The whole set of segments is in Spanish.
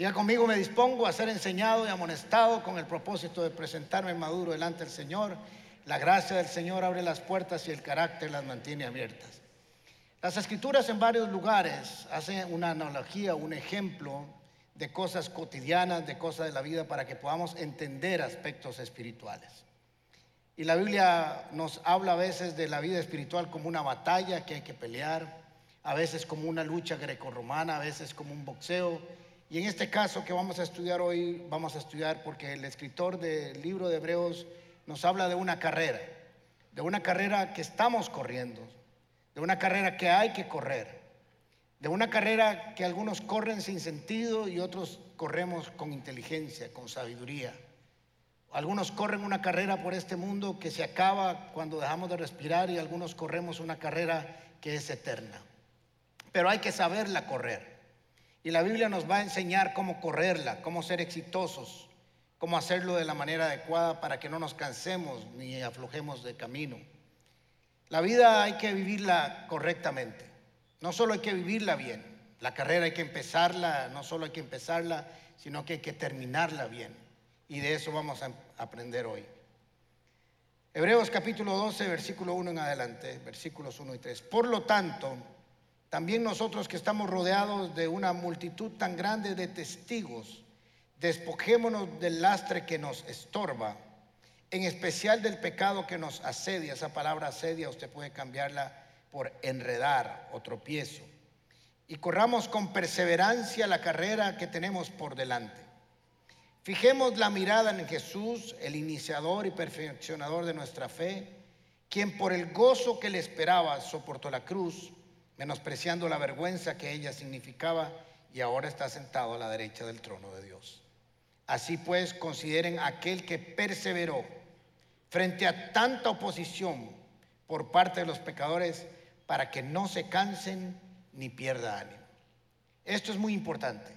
Diga conmigo, me dispongo a ser enseñado y amonestado con el propósito de presentarme maduro delante del Señor. La gracia del Señor abre las puertas y el carácter las mantiene abiertas. Las escrituras en varios lugares hacen una analogía, un ejemplo de cosas cotidianas, de cosas de la vida, para que podamos entender aspectos espirituales. Y la Biblia nos habla a veces de la vida espiritual como una batalla que hay que pelear, a veces como una lucha grecorromana, a veces como un boxeo. Y en este caso que vamos a estudiar hoy, vamos a estudiar porque el escritor del libro de Hebreos nos habla de una carrera, de una carrera que estamos corriendo, de una carrera que hay que correr de una carrera que algunos corren sin sentido y otros corremos con inteligencia, con sabiduría. Algunos corren una carrera por este mundo que se acaba cuando dejamos de respirar y algunos corremos una carrera que es eterna. Pero hay que saberla correr. Y la Biblia nos va a enseñar cómo correrla, cómo ser exitosos, cómo hacerlo de la manera adecuada para que no nos cansemos ni aflojemos de camino. La vida hay que vivirla correctamente. No solo hay que vivirla bien, la carrera hay que empezarla, no solo hay que empezarla, sino que hay que terminarla bien. Y de eso vamos a aprender hoy. Hebreos capítulo 12, versículo 1 en adelante, versículos 1 y 3. Por lo tanto, también nosotros que estamos rodeados de una multitud tan grande de testigos, despojémonos del lastre que nos estorba, en especial del pecado que nos asedia. Esa palabra asedia usted puede cambiarla por enredar o tropiezo. Y corramos con perseverancia la carrera que tenemos por delante. Fijemos la mirada en Jesús, el iniciador y perfeccionador de nuestra fe, quien por el gozo que le esperaba soportó la cruz, menospreciando la vergüenza que ella significaba y ahora está sentado a la derecha del trono de Dios. Así pues, consideren aquel que perseveró frente a tanta oposición por parte de los pecadores, para que no se cansen ni pierda ánimo. Esto es muy importante.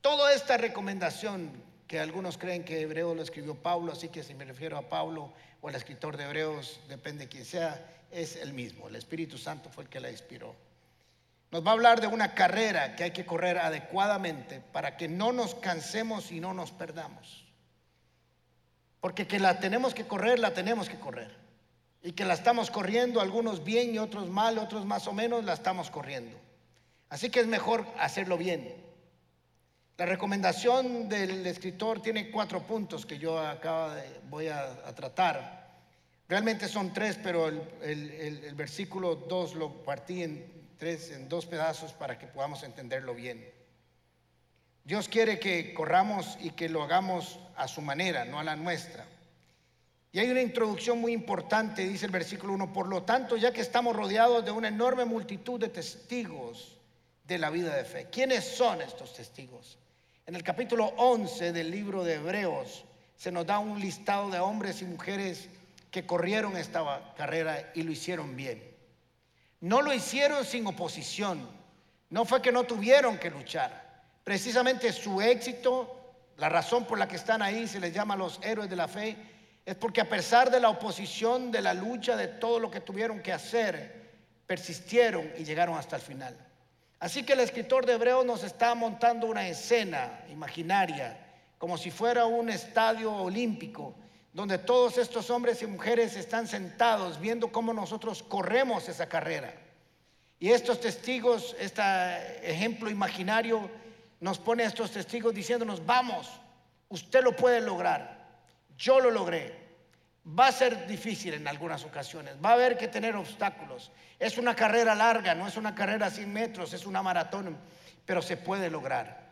Toda esta recomendación que algunos creen que Hebreo lo escribió Pablo, así que si me refiero a Pablo o al escritor de Hebreos, depende de quién sea, es el mismo. El Espíritu Santo fue el que la inspiró. Nos va a hablar de una carrera que hay que correr adecuadamente para que no nos cansemos y no nos perdamos. Porque que la tenemos que correr, la tenemos que correr y que la estamos corriendo, algunos bien y otros mal, otros más o menos, la estamos corriendo. Así que es mejor hacerlo bien. La recomendación del escritor tiene cuatro puntos que yo acá voy a, tratar. Realmente son tres, pero el, el versículo 2 lo partí en tres, en dos pedazos para que podamos entenderlo bien. Dios quiere que corramos y que lo hagamos a su manera, no a la nuestra. Y hay una introducción muy importante, dice el versículo 1, por lo tanto, ya que estamos rodeados de una enorme multitud de testigos de la vida de fe. ¿Quiénes son estos testigos? En el capítulo 11 del libro de Hebreos se nos da un listado de hombres y mujeres que corrieron esta carrera y lo hicieron bien. No lo hicieron sin oposición, no fue que no tuvieron que luchar. Precisamente su éxito, la razón por la que están ahí, se les llama los héroes de la fe, es porque a pesar de la oposición, de la lucha, de todo lo que tuvieron que hacer, persistieron y llegaron hasta el final. Así que el escritor de Hebreos nos está montando una escena imaginaria, como si fuera un estadio olímpico, donde todos estos hombres y mujeres están sentados viendo cómo nosotros corremos esa carrera. Y estos testigos, este ejemplo imaginario, nos pone a estos testigos diciéndonos, vamos, usted lo puede lograr. Yo lo logré. Va a ser difícil en algunas ocasiones, va a haber que tener obstáculos. Es una carrera larga, no es una carrera sin metros, es una maratón, pero se puede lograr.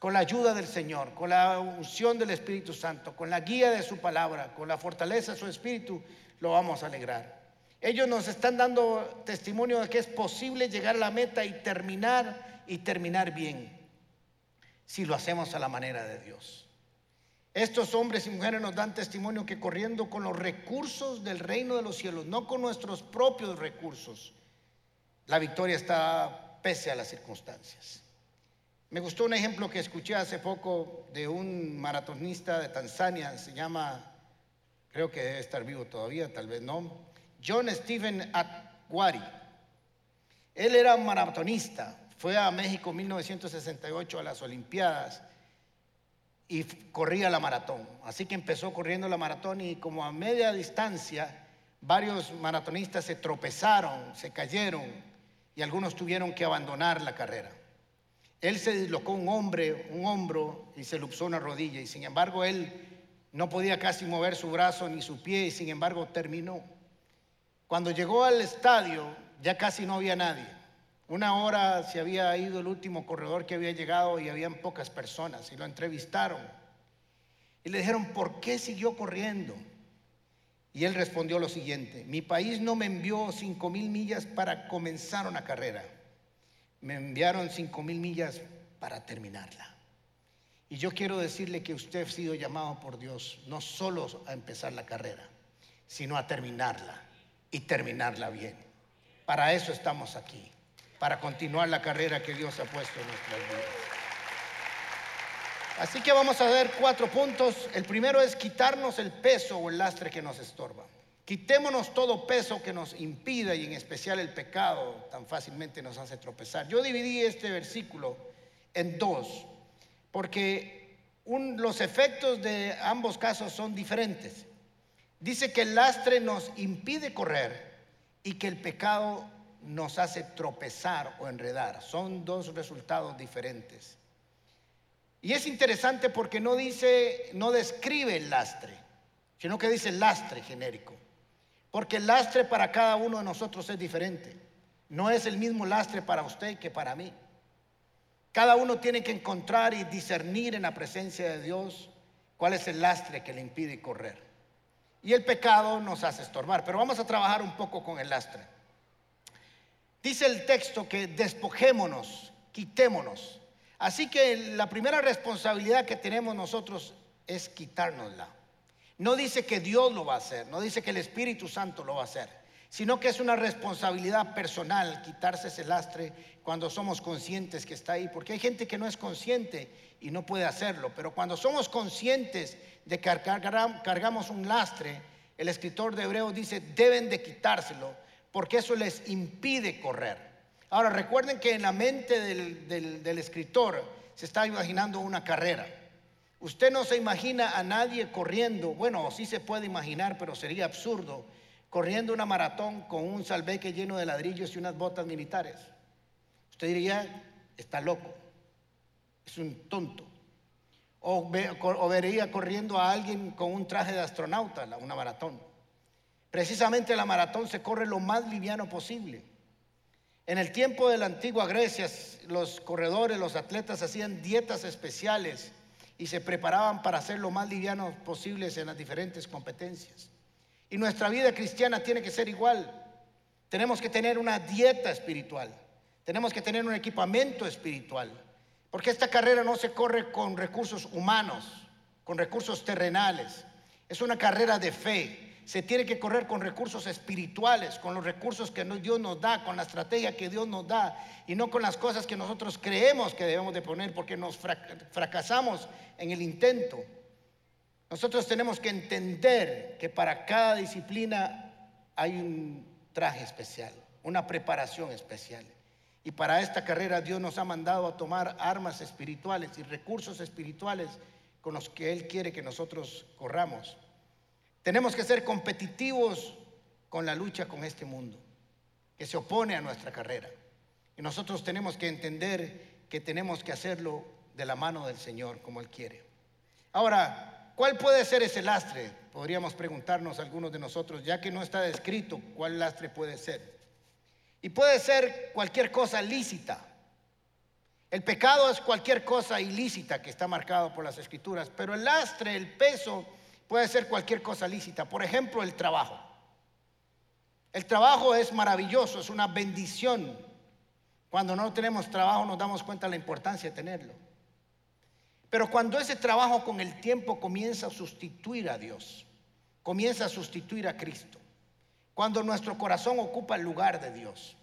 Con la ayuda del Señor, con la unción del Espíritu Santo, con la guía de su palabra, con la fortaleza de su Espíritu, lo vamos a alegrar. Ellos nos están dando testimonio de que es posible llegar a la meta y terminar y terminar bien, si lo hacemos a la manera de Dios. Estos hombres y mujeres nos dan testimonio que corriendo con los recursos del reino de los cielos, no con nuestros propios recursos, la victoria está pese a las circunstancias. Me gustó un ejemplo que escuché hace poco de un maratonista de Tanzania, se llama, creo que debe estar vivo todavía, tal vez no, John Stephen Atwari. Él era maratonista, fue a México en 1968 a las Olimpiadas y corría la maratón. Así que empezó corriendo la maratón y como a media distancia varios maratonistas se tropezaron, se cayeron y algunos tuvieron que abandonar la carrera. Él se dislocó un hombre, un hombro y se luxó una rodilla y sin embargo él no podía casi mover su brazo ni su pie y sin embargo terminó. Cuando llegó al estadio ya casi no había nadie. Una hora se había ido el último corredor que había llegado y habían pocas personas y lo entrevistaron. Y le dijeron, ¿por qué siguió corriendo? Y él respondió lo siguiente, mi país no me envió cinco mil millas para comenzar una carrera, me enviaron cinco mil millas para terminarla. Y yo quiero decirle que usted ha sido llamado por Dios no solo a empezar la carrera, sino a terminarla y terminarla bien. Para eso estamos aquí para continuar la carrera que Dios ha puesto en nuestras vidas. Así que vamos a ver cuatro puntos. El primero es quitarnos el peso o el lastre que nos estorba. Quitémonos todo peso que nos impida y en especial el pecado tan fácilmente nos hace tropezar. Yo dividí este versículo en dos porque los efectos de ambos casos son diferentes. Dice que el lastre nos impide correr y que el pecado nos hace tropezar o enredar. Son dos resultados diferentes. Y es interesante porque no dice, no describe el lastre, sino que dice lastre genérico. Porque el lastre para cada uno de nosotros es diferente. No es el mismo lastre para usted que para mí. Cada uno tiene que encontrar y discernir en la presencia de Dios cuál es el lastre que le impide correr. Y el pecado nos hace estorbar. Pero vamos a trabajar un poco con el lastre. Dice el texto que despojémonos, quitémonos. Así que la primera responsabilidad que tenemos nosotros es quitárnosla. No dice que Dios lo va a hacer, no dice que el Espíritu Santo lo va a hacer, sino que es una responsabilidad personal quitarse ese lastre cuando somos conscientes que está ahí, porque hay gente que no es consciente y no puede hacerlo, pero cuando somos conscientes de que cargamos un lastre, el escritor de Hebreos dice, deben de quitárselo porque eso les impide correr. Ahora recuerden que en la mente del, escritor se está imaginando una carrera. Usted no se imagina a nadie corriendo, bueno, sí se puede imaginar, pero sería absurdo, corriendo una maratón con un salveque lleno de ladrillos y unas botas militares. Usted diría, está loco, es un tonto. O, vería corriendo a alguien con un traje de astronauta, una maratón. Precisamente la maratón se corre lo más liviano posible. En el tiempo de la antigua Grecia, los corredores, los atletas hacían dietas especiales y se preparaban para ser lo más livianos posibles en las diferentes competencias. Y nuestra vida cristiana tiene que ser igual. Tenemos que tener una dieta espiritual. Tenemos que tener un equipamiento espiritual. Porque esta carrera no se corre con recursos humanos, con recursos terrenales. Es una carrera de fe se tiene que correr con recursos espirituales, con los recursos que Dios nos da, con la estrategia que Dios nos da y no con las cosas que nosotros creemos que debemos de poner porque nos fracasamos en el intento. Nosotros tenemos que entender que para cada disciplina hay un traje especial, una preparación especial. Y para esta carrera Dios nos ha mandado a tomar armas espirituales y recursos espirituales con los que Él quiere que nosotros corramos. Tenemos que ser competitivos con la lucha con este mundo que se opone a nuestra carrera. Y nosotros tenemos que entender que tenemos que hacerlo de la mano del Señor como Él quiere. Ahora, ¿cuál puede ser ese lastre? Podríamos preguntarnos algunos de nosotros, ya que no está descrito cuál lastre puede ser. Y puede ser cualquier cosa lícita. El pecado es cualquier cosa ilícita que está marcado por las escrituras, pero el lastre, el peso, puede ser cualquier cosa lícita. Por ejemplo, el trabajo. El trabajo es maravilloso, es una bendición. Cuando no tenemos trabajo nos damos cuenta de la importancia de tenerlo. Pero cuando ese trabajo con el tiempo comienza a sustituir a Dios, comienza a sustituir a Cristo, cuando nuestro corazón ocupa el lugar de Dios,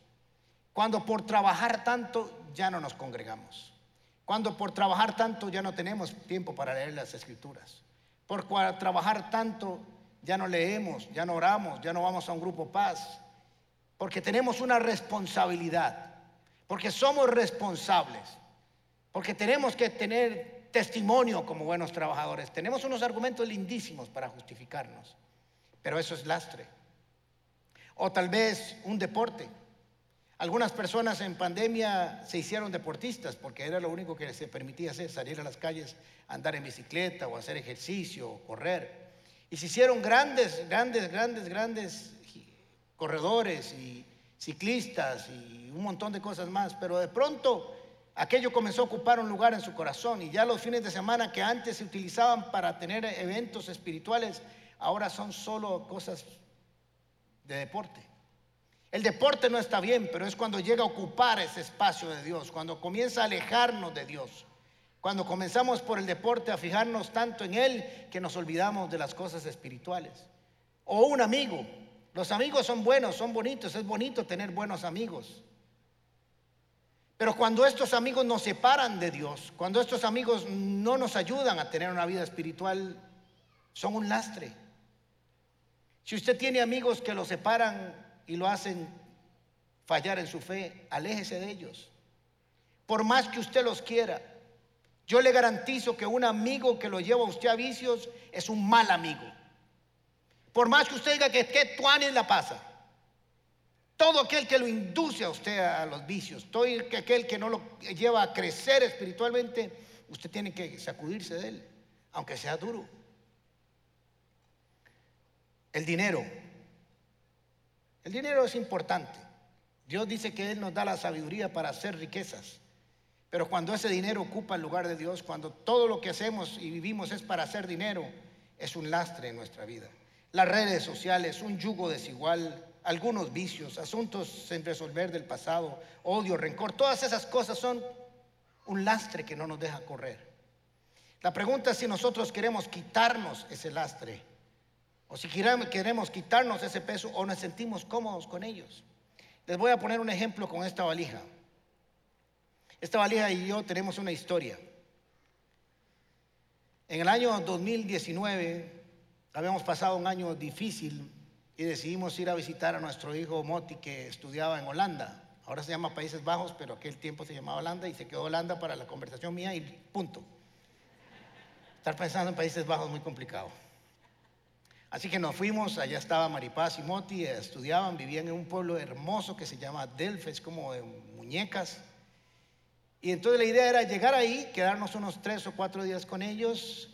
cuando por trabajar tanto ya no nos congregamos, cuando por trabajar tanto ya no tenemos tiempo para leer las escrituras, por trabajar tanto ya no leemos, ya no oramos, ya no vamos a un grupo paz. Porque tenemos una responsabilidad. Porque somos responsables. Porque tenemos que tener testimonio como buenos trabajadores. Tenemos unos argumentos lindísimos para justificarnos, pero eso es lastre. O tal vez un deporte. Algunas personas en pandemia se hicieron deportistas porque era lo único que se permitía hacer, salir a las calles, andar en bicicleta o hacer ejercicio o correr. Y se hicieron grandes, grandes, grandes, grandes corredores y ciclistas y un montón de cosas más. Pero de pronto aquello comenzó a ocupar un lugar en su corazón y ya los fines de semana que antes se utilizaban para tener eventos espirituales, ahora son solo cosas de deporte. El deporte no está bien, pero es cuando llega a ocupar ese espacio de Dios, cuando comienza a alejarnos de Dios, cuando comenzamos por el deporte a fijarnos tanto en Él que nos olvidamos de las cosas espirituales. O un amigo. Los amigos son buenos, son bonitos, es bonito tener buenos amigos. Pero cuando estos amigos nos separan de Dios, cuando estos amigos no nos ayudan a tener una vida espiritual, son un lastre. Si usted tiene amigos que lo separan y lo hacen fallar en su fe, aléjese de ellos. Por más que usted los quiera, yo le garantizo que un amigo que lo lleva a usted a vicios es un mal amigo. Por más que usted diga que qué tuanes la pasa. Todo aquel que lo induce a usted a los vicios, todo aquel que no lo lleva a crecer espiritualmente, usted tiene que sacudirse de él, aunque sea duro. El dinero el dinero es importante. Dios dice que Él nos da la sabiduría para hacer riquezas. Pero cuando ese dinero ocupa el lugar de Dios, cuando todo lo que hacemos y vivimos es para hacer dinero, es un lastre en nuestra vida. Las redes sociales, un yugo desigual, algunos vicios, asuntos sin resolver del pasado, odio, rencor, todas esas cosas son un lastre que no nos deja correr. La pregunta es si nosotros queremos quitarnos ese lastre o si queremos quitarnos ese peso o nos sentimos cómodos con ellos. Les voy a poner un ejemplo con esta valija. Esta valija y yo tenemos una historia. En el año 2019 habíamos pasado un año difícil y decidimos ir a visitar a nuestro hijo Moti que estudiaba en Holanda. Ahora se llama Países Bajos, pero aquel tiempo se llamaba Holanda y se quedó Holanda para la conversación mía y punto. Estar pensando en Países Bajos es muy complicado. Así que nos fuimos, allá estaba Maripaz y Moti, estudiaban, vivían en un pueblo hermoso que se llama Delfes, como de muñecas. Y entonces la idea era llegar ahí, quedarnos unos tres o cuatro días con ellos,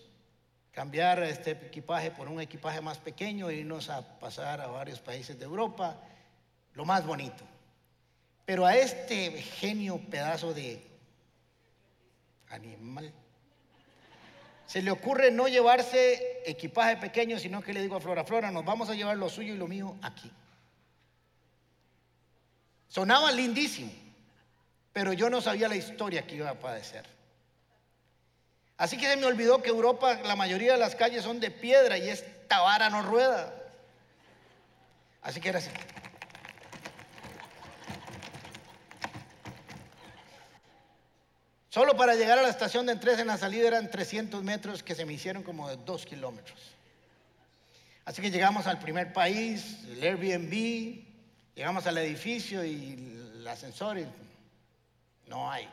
cambiar este equipaje por un equipaje más pequeño e irnos a pasar a varios países de Europa, lo más bonito. Pero a este genio pedazo de animal, se le ocurre no llevarse equipaje pequeño, sino que le digo a Flora, Flora, nos vamos a llevar lo suyo y lo mío aquí. Sonaba lindísimo, pero yo no sabía la historia que iba a padecer. Así que se me olvidó que Europa, la mayoría de las calles son de piedra y esta vara no rueda. Así que era así. Solo para llegar a la estación de Entres en la salida eran 300 metros que se me hicieron como de 2 kilómetros. Así que llegamos al primer país, el Airbnb, llegamos al edificio y el ascensor y no hay.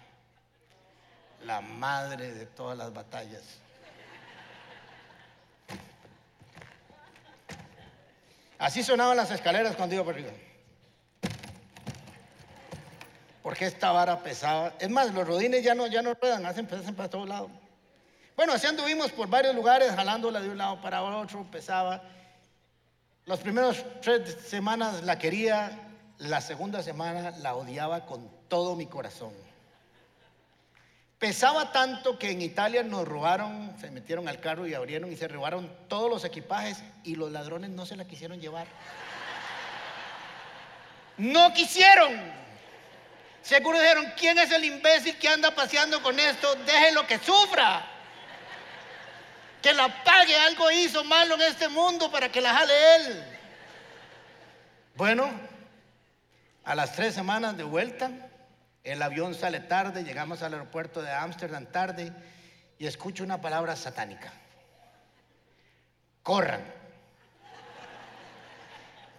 La madre de todas las batallas. Así sonaban las escaleras cuando iba por arriba porque esta vara pesaba. Es más, los rodines ya no, ya no ruedan, hacen, pesan para todos lados. Bueno, así anduvimos por varios lugares, jalándola de un lado para otro, pesaba. Los primeros tres semanas la quería, la segunda semana la odiaba con todo mi corazón. Pesaba tanto que en Italia nos robaron, se metieron al carro y abrieron y se robaron todos los equipajes y los ladrones no se la quisieron llevar. No quisieron. Seguro dijeron, ¿quién es el imbécil que anda paseando con esto? Déjelo que sufra. Que la pague, algo hizo malo en este mundo para que la jale él. Bueno, a las tres semanas de vuelta, el avión sale tarde, llegamos al aeropuerto de Ámsterdam tarde y escucho una palabra satánica. Corran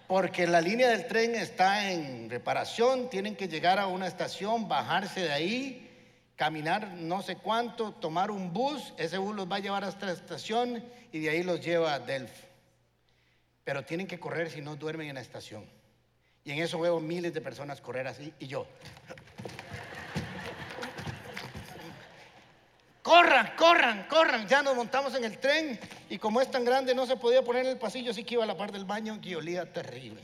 porque la línea del tren está en reparación, tienen que llegar a una estación, bajarse de ahí, caminar no sé cuánto, tomar un bus, ese bus los va a llevar hasta la estación y de ahí los lleva a Delft. Pero tienen que correr si no duermen en la estación. Y en eso veo miles de personas correr así y yo. Corran, corran, corran. Ya nos montamos en el tren y como es tan grande no se podía poner en el pasillo, así que iba a la parte del baño y olía terrible.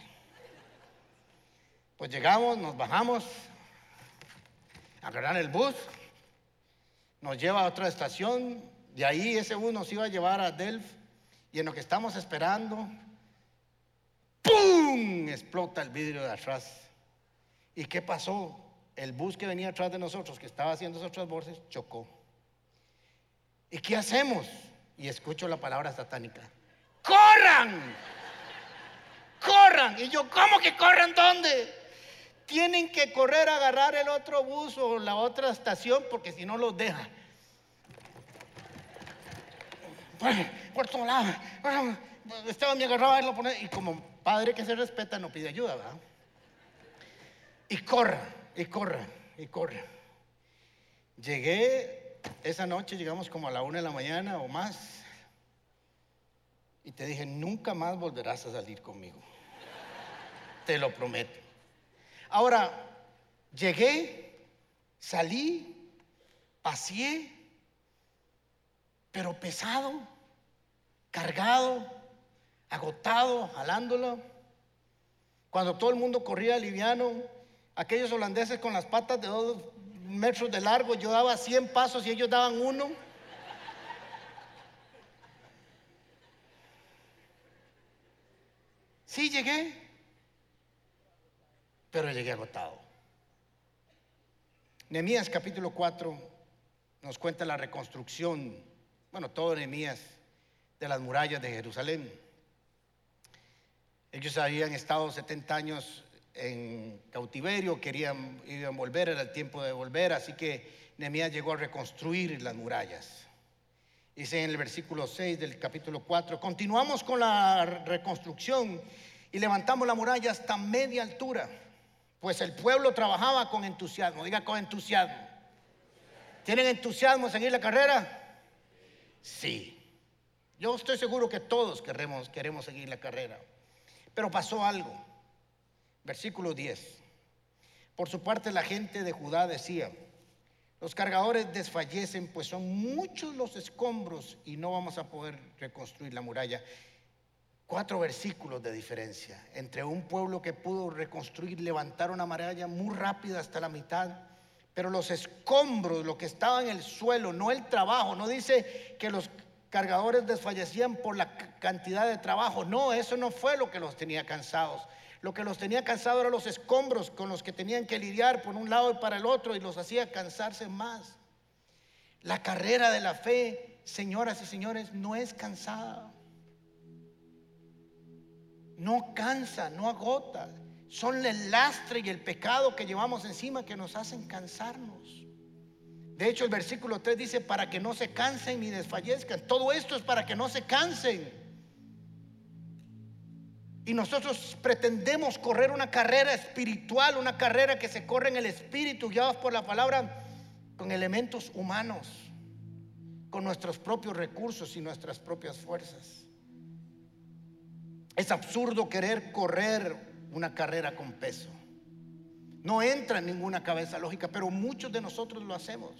Pues llegamos, nos bajamos, agarrar el bus nos lleva a otra estación, de ahí ese bus nos iba a llevar a Delft y en lo que estamos esperando, ¡pum! explota el vidrio de atrás. ¿Y qué pasó? El bus que venía atrás de nosotros, que estaba haciendo esos transbordes, chocó. ¿Y qué hacemos? Y escucho la palabra satánica. ¡Corran! ¡Corran! Y yo, ¿cómo que corran dónde? Tienen que correr a agarrar el otro bus o la otra estación porque si no los deja. Por todos lados. Esteban me agarraba y lo ponía. Y como padre que se respeta, no pide ayuda, ¿verdad? Y corra, y corra, y corra. Llegué esa noche, llegamos como a la una de la mañana o más. Y te dije, nunca más volverás a salir conmigo. Te lo prometo. Ahora, llegué, salí, paseé, pero pesado, cargado, agotado, jalándolo. Cuando todo el mundo corría liviano, aquellos holandeses con las patas de dos metros de largo, yo daba 100 pasos y ellos daban uno. Sí llegué, pero llegué agotado. Nehemías capítulo 4 nos cuenta la reconstrucción, bueno, todo Nehemías, de las murallas de Jerusalén. Ellos habían estado 70 años en cautiverio, querían iban volver, era el tiempo de volver, así que Nehemías llegó a reconstruir las murallas. Dice en el versículo 6 del capítulo 4, continuamos con la reconstrucción y levantamos la muralla hasta media altura pues el pueblo trabajaba con entusiasmo, diga con entusiasmo. ¿Tienen entusiasmo en seguir la carrera? Sí. Yo estoy seguro que todos queremos, queremos seguir la carrera. Pero pasó algo. Versículo 10. Por su parte la gente de Judá decía, los cargadores desfallecen, pues son muchos los escombros y no vamos a poder reconstruir la muralla. Cuatro versículos de diferencia entre un pueblo que pudo reconstruir, levantar una muralla muy rápida hasta la mitad, pero los escombros, lo que estaba en el suelo, no el trabajo, no dice que los cargadores desfallecían por la cantidad de trabajo, no, eso no fue lo que los tenía cansados. Lo que los tenía cansados eran los escombros con los que tenían que lidiar por un lado y para el otro y los hacía cansarse más. La carrera de la fe, señoras y señores, no es cansada no cansa, no agota. Son el lastre y el pecado que llevamos encima que nos hacen cansarnos. De hecho, el versículo 3 dice, para que no se cansen ni desfallezcan. Todo esto es para que no se cansen. Y nosotros pretendemos correr una carrera espiritual, una carrera que se corre en el espíritu, guiados por la palabra, con elementos humanos, con nuestros propios recursos y nuestras propias fuerzas. Es absurdo querer correr una carrera con peso. No entra en ninguna cabeza lógica, pero muchos de nosotros lo hacemos.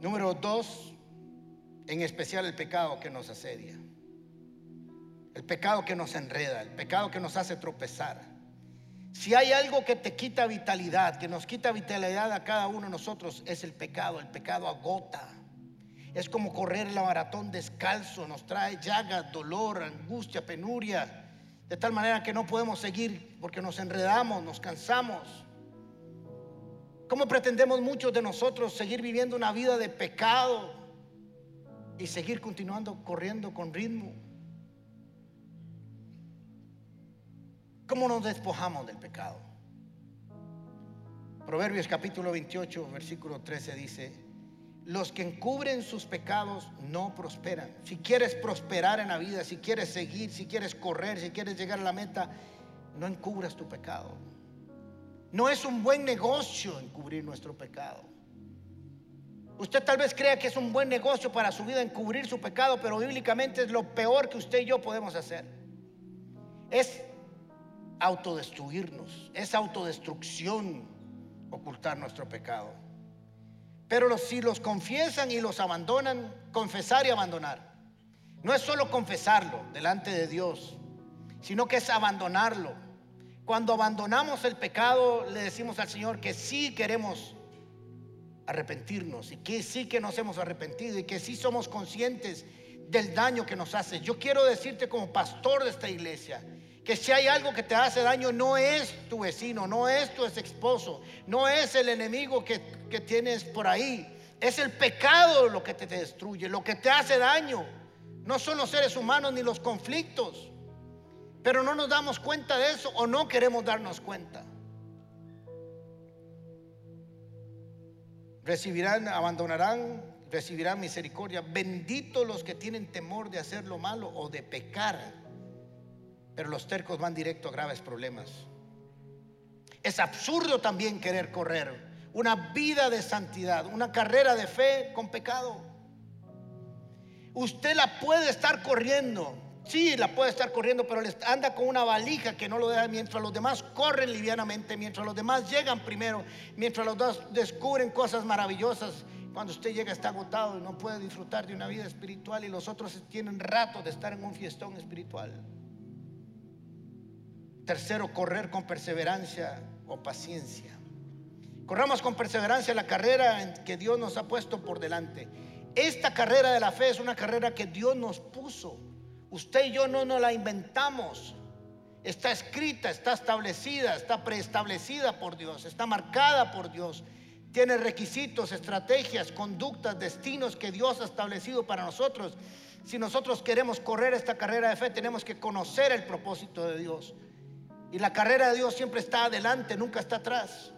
Número dos, en especial el pecado que nos asedia. El pecado que nos enreda, el pecado que nos hace tropezar. Si hay algo que te quita vitalidad, que nos quita vitalidad a cada uno de nosotros, es el pecado. El pecado agota. Es como correr la maratón descalzo, nos trae llagas, dolor, angustia, penuria, de tal manera que no podemos seguir porque nos enredamos, nos cansamos. ¿Cómo pretendemos muchos de nosotros seguir viviendo una vida de pecado y seguir continuando corriendo con ritmo? ¿Cómo nos despojamos del pecado? Proverbios capítulo 28, versículo 13 dice, los que encubren sus pecados no prosperan. Si quieres prosperar en la vida, si quieres seguir, si quieres correr, si quieres llegar a la meta, no encubras tu pecado. No es un buen negocio encubrir nuestro pecado. Usted tal vez crea que es un buen negocio para su vida encubrir su pecado, pero bíblicamente es lo peor que usted y yo podemos hacer. Es autodestruirnos, es autodestrucción ocultar nuestro pecado. Pero si los confiesan y los abandonan, confesar y abandonar. No es solo confesarlo delante de Dios, sino que es abandonarlo cuando abandonamos el pecado, le decimos al Señor que sí queremos arrepentirnos y que sí que nos hemos arrepentido y que sí somos conscientes del daño que nos hace. Yo quiero decirte como pastor de esta iglesia que si hay algo que te hace daño no es tu vecino, no es tu ex esposo, no es el enemigo que, que tienes por ahí, es el pecado lo que te destruye, lo que te hace daño. No son los seres humanos ni los conflictos. Pero no nos damos cuenta de eso o no queremos darnos cuenta. Recibirán, abandonarán, recibirán misericordia. Benditos los que tienen temor de hacer lo malo o de pecar. Pero los tercos van directo a graves problemas. Es absurdo también querer correr una vida de santidad, una carrera de fe con pecado. Usted la puede estar corriendo, Sí, la puede estar corriendo, pero anda con una valija que no lo deja mientras los demás corren livianamente, mientras los demás llegan primero, mientras los dos descubren cosas maravillosas. Cuando usted llega está agotado y no puede disfrutar de una vida espiritual y los otros tienen rato de estar en un fiestón espiritual. Tercero, correr con perseverancia o paciencia. Corramos con perseverancia la carrera que Dios nos ha puesto por delante. Esta carrera de la fe es una carrera que Dios nos puso. Usted y yo no nos la inventamos. Está escrita, está establecida, está preestablecida por Dios, está marcada por Dios. Tiene requisitos, estrategias, conductas, destinos que Dios ha establecido para nosotros. Si nosotros queremos correr esta carrera de fe, tenemos que conocer el propósito de Dios. Y la carrera de Dios siempre está adelante, nunca está atrás.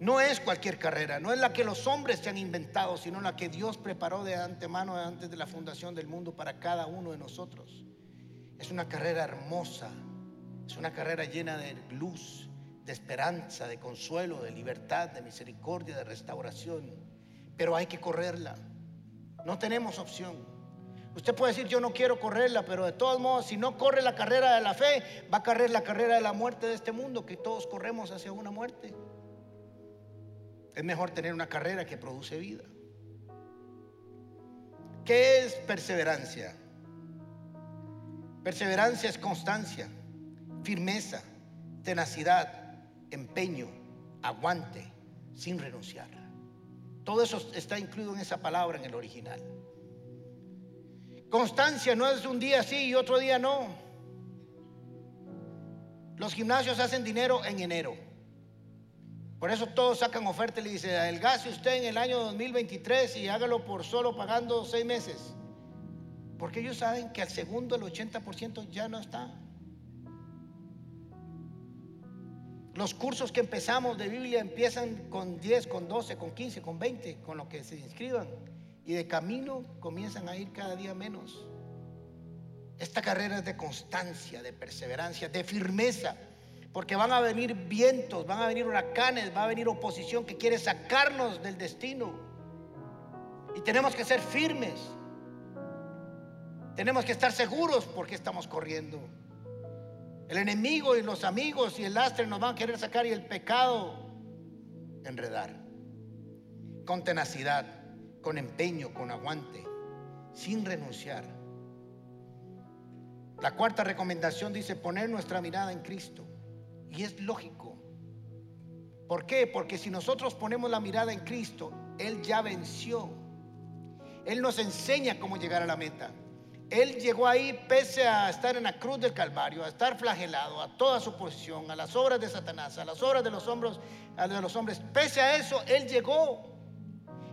No es cualquier carrera, no es la que los hombres se han inventado, sino la que Dios preparó de antemano antes de la fundación del mundo para cada uno de nosotros. Es una carrera hermosa, es una carrera llena de luz, de esperanza, de consuelo, de libertad, de misericordia, de restauración. Pero hay que correrla. No tenemos opción. Usted puede decir, yo no quiero correrla, pero de todos modos, si no corre la carrera de la fe, va a correr la carrera de la muerte de este mundo, que todos corremos hacia una muerte. Es mejor tener una carrera que produce vida. ¿Qué es perseverancia? Perseverancia es constancia, firmeza, tenacidad, empeño, aguante, sin renunciar. Todo eso está incluido en esa palabra en el original. Constancia no es un día sí y otro día no. Los gimnasios hacen dinero en enero. Por eso todos sacan oferta y le dice, adelgace usted en el año 2023 y hágalo por solo pagando seis meses. Porque ellos saben que al segundo el 80% ya no está. Los cursos que empezamos de Biblia empiezan con 10, con 12, con 15, con 20, con lo que se inscriban. Y de camino comienzan a ir cada día menos. Esta carrera es de constancia, de perseverancia, de firmeza. Porque van a venir vientos, van a venir huracanes, va a venir oposición que quiere sacarnos del destino. Y tenemos que ser firmes. Tenemos que estar seguros porque estamos corriendo. El enemigo y los amigos y el lastre nos van a querer sacar y el pecado enredar. Con tenacidad, con empeño, con aguante, sin renunciar. La cuarta recomendación dice poner nuestra mirada en Cristo. Y es lógico. ¿Por qué? Porque si nosotros ponemos la mirada en Cristo, Él ya venció. Él nos enseña cómo llegar a la meta. Él llegó ahí pese a estar en la cruz del Calvario, a estar flagelado, a toda su posición, a las obras de Satanás, a las obras de los hombres, a de los hombres. Pese a eso, Él llegó.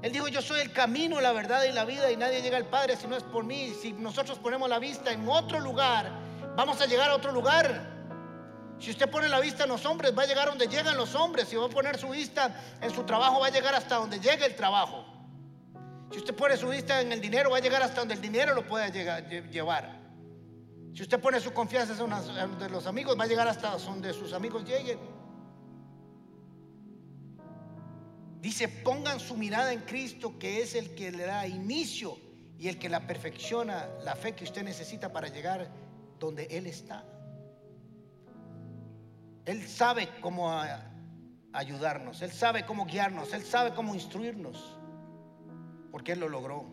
Él dijo, yo soy el camino, la verdad y la vida y nadie llega al Padre si no es por mí. Si nosotros ponemos la vista en otro lugar, vamos a llegar a otro lugar. Si usted pone la vista en los hombres, va a llegar donde llegan los hombres. Si va a poner su vista en su trabajo, va a llegar hasta donde llegue el trabajo. Si usted pone su vista en el dinero, va a llegar hasta donde el dinero lo pueda llevar. Si usted pone su confianza en los amigos, va a llegar hasta donde sus amigos lleguen. Dice, pongan su mirada en Cristo, que es el que le da inicio y el que la perfecciona, la fe que usted necesita para llegar donde Él está. Él sabe cómo ayudarnos, Él sabe cómo guiarnos, Él sabe cómo instruirnos, porque Él lo logró.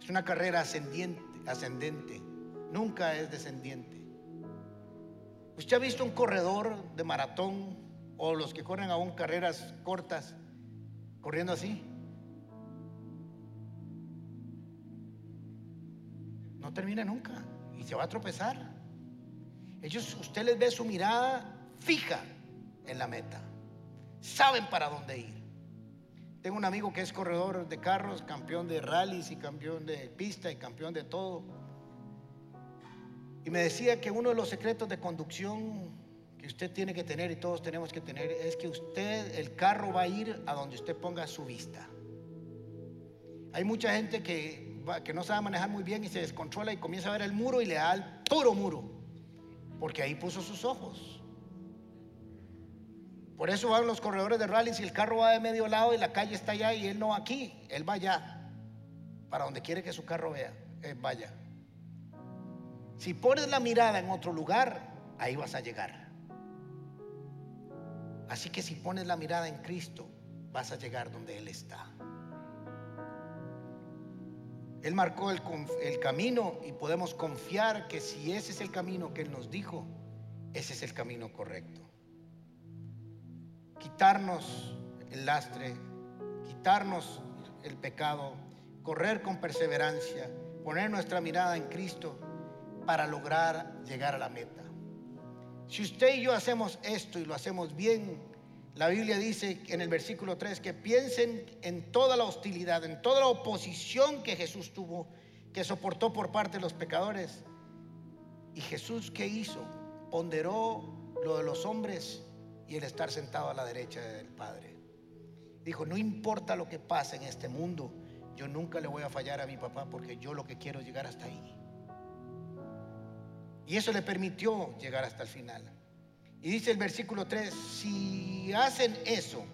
Es una carrera ascendiente, ascendente, nunca es descendiente. ¿Usted ha visto un corredor de maratón o los que corren aún carreras cortas corriendo así? No termina nunca y se va a tropezar. Ellos, usted les ve su mirada fija en la meta. Saben para dónde ir. Tengo un amigo que es corredor de carros, campeón de rallies y campeón de pista y campeón de todo. Y me decía que uno de los secretos de conducción que usted tiene que tener y todos tenemos que tener es que usted, el carro va a ir a donde usted ponga su vista. Hay mucha gente que, que no sabe manejar muy bien y se descontrola y comienza a ver el muro y le da al puro muro, porque ahí puso sus ojos. Por eso van los corredores de rally, si el carro va de medio lado y la calle está allá y él no aquí, él va allá, para donde quiere que su carro vea, eh, vaya. Si pones la mirada en otro lugar, ahí vas a llegar. Así que si pones la mirada en Cristo, vas a llegar donde Él está. Él marcó el, camino y podemos confiar que si ese es el camino que Él nos dijo, ese es el camino correcto quitarnos el lastre, quitarnos el pecado, correr con perseverancia, poner nuestra mirada en Cristo para lograr llegar a la meta. Si usted y yo hacemos esto y lo hacemos bien, la Biblia dice en el versículo 3 que piensen en toda la hostilidad, en toda la oposición que Jesús tuvo, que soportó por parte de los pecadores. ¿Y Jesús qué hizo? Ponderó lo de los hombres y el estar sentado a la derecha del Padre. Dijo, no importa lo que pase en este mundo, yo nunca le voy a fallar a mi papá porque yo lo que quiero es llegar hasta ahí. Y eso le permitió llegar hasta el final. Y dice el versículo 3, si hacen eso,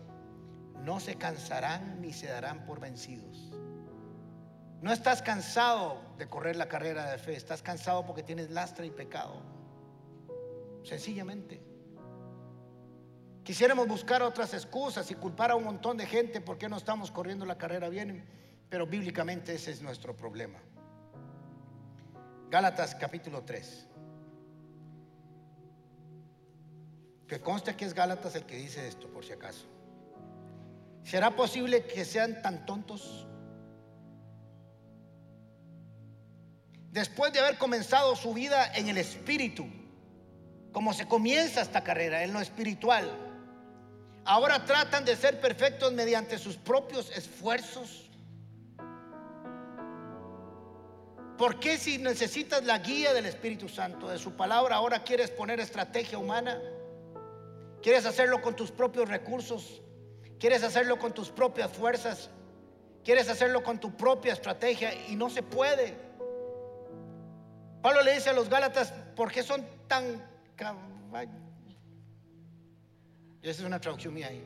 no se cansarán ni se darán por vencidos. No estás cansado de correr la carrera de fe, estás cansado porque tienes lastre y pecado. Sencillamente. Quisiéramos buscar otras excusas y culpar a un montón de gente porque no estamos corriendo la carrera bien, pero bíblicamente ese es nuestro problema. Gálatas capítulo 3. Que conste que es Gálatas el que dice esto, por si acaso. ¿Será posible que sean tan tontos? Después de haber comenzado su vida en el espíritu, como se comienza esta carrera, en lo espiritual, Ahora tratan de ser perfectos mediante sus propios esfuerzos. ¿Por qué si necesitas la guía del Espíritu Santo, de su palabra, ahora quieres poner estrategia humana? ¿Quieres hacerlo con tus propios recursos? ¿Quieres hacerlo con tus propias fuerzas? ¿Quieres hacerlo con tu propia estrategia? Y no se puede. Pablo le dice a los Gálatas, ¿por qué son tan esa es una traducción mía ahí.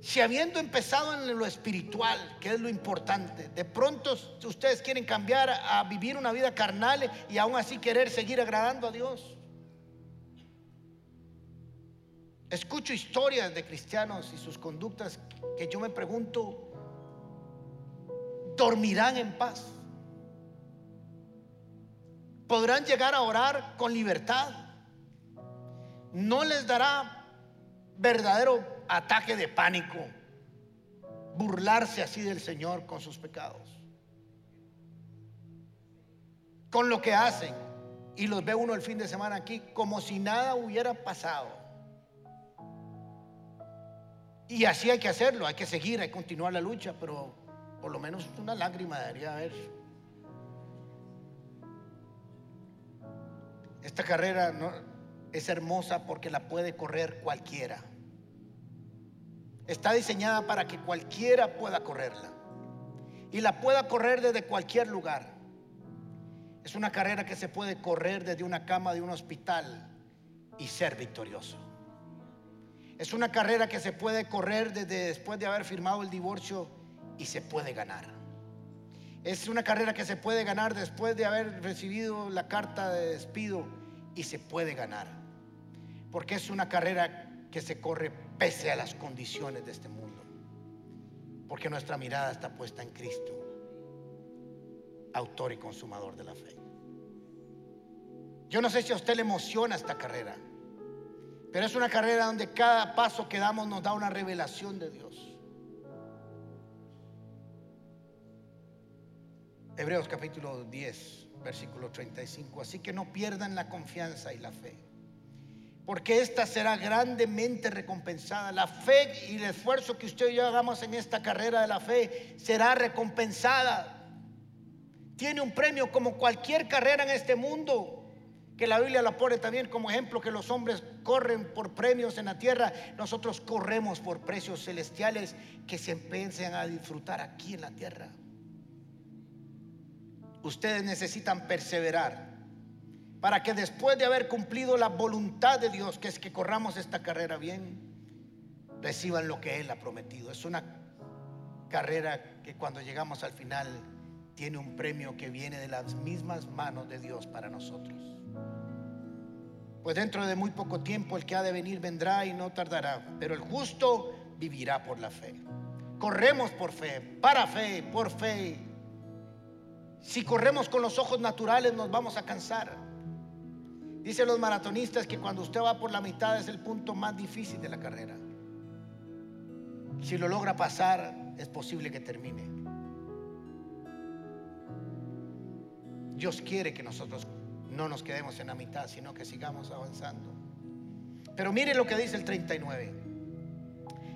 Si habiendo empezado en lo espiritual, que es lo importante, de pronto ustedes quieren cambiar a vivir una vida carnal y aún así querer seguir agradando a Dios. Escucho historias de cristianos y sus conductas que yo me pregunto, ¿dormirán en paz? ¿Podrán llegar a orar con libertad? no les dará verdadero ataque de pánico burlarse así del Señor con sus pecados. Con lo que hacen. Y los ve uno el fin de semana aquí como si nada hubiera pasado. Y así hay que hacerlo, hay que seguir, hay que continuar la lucha, pero por lo menos una lágrima debería haber. Esta carrera no, es hermosa porque la puede correr cualquiera. Está diseñada para que cualquiera pueda correrla. Y la pueda correr desde cualquier lugar. Es una carrera que se puede correr desde una cama de un hospital y ser victorioso. Es una carrera que se puede correr desde después de haber firmado el divorcio y se puede ganar. Es una carrera que se puede ganar después de haber recibido la carta de despido y se puede ganar. Porque es una carrera que se corre pese a las condiciones de este mundo. Porque nuestra mirada está puesta en Cristo, autor y consumador de la fe. Yo no sé si a usted le emociona esta carrera, pero es una carrera donde cada paso que damos nos da una revelación de Dios. Hebreos capítulo 10, versículo 35. Así que no pierdan la confianza y la fe, porque esta será grandemente recompensada. La fe y el esfuerzo que usted y yo hagamos en esta carrera de la fe será recompensada. Tiene un premio como cualquier carrera en este mundo que la Biblia la pone también como ejemplo que los hombres corren por premios en la tierra, nosotros corremos por precios celestiales que se empiecen a disfrutar aquí en la tierra. Ustedes necesitan perseverar para que después de haber cumplido la voluntad de Dios, que es que corramos esta carrera bien, reciban lo que Él ha prometido. Es una carrera que cuando llegamos al final tiene un premio que viene de las mismas manos de Dios para nosotros. Pues dentro de muy poco tiempo el que ha de venir vendrá y no tardará, pero el justo vivirá por la fe. Corremos por fe, para fe, por fe. Si corremos con los ojos naturales nos vamos a cansar. Dicen los maratonistas que cuando usted va por la mitad es el punto más difícil de la carrera. Si lo logra pasar, es posible que termine. Dios quiere que nosotros no nos quedemos en la mitad, sino que sigamos avanzando. Pero mire lo que dice el 39.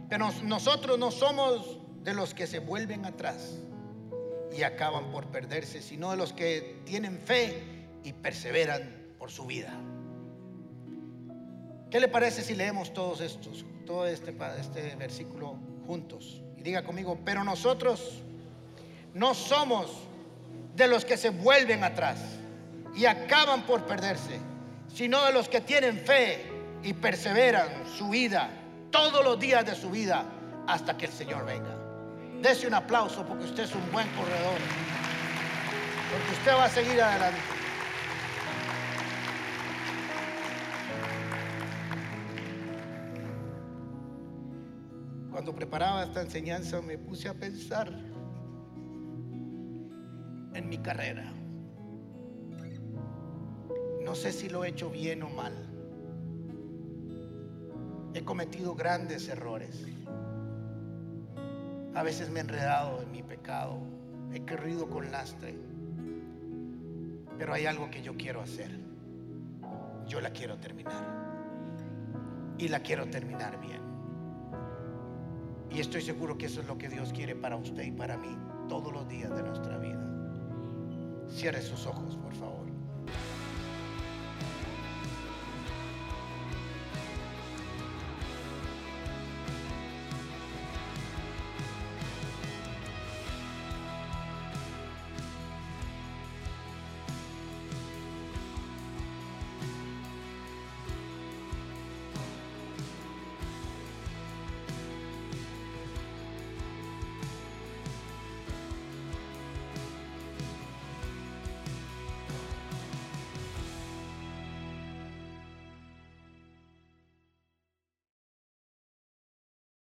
Pero nosotros no somos de los que se vuelven atrás y acaban por perderse, sino de los que tienen fe y perseveran por su vida. ¿Qué le parece si leemos todos estos, todo este, este versículo juntos? Y diga conmigo, pero nosotros no somos de los que se vuelven atrás y acaban por perderse, sino de los que tienen fe y perseveran su vida todos los días de su vida hasta que el Señor venga. Dese un aplauso porque usted es un buen corredor, porque usted va a seguir adelante. Cuando preparaba esta enseñanza me puse a pensar en mi carrera. No sé si lo he hecho bien o mal. He cometido grandes errores. A veces me he enredado en mi pecado. He querido con lastre. Pero hay algo que yo quiero hacer. Yo la quiero terminar. Y la quiero terminar bien. Y estoy seguro que eso es lo que Dios quiere para usted y para mí todos los días de nuestra vida. Cierre sus ojos, por favor.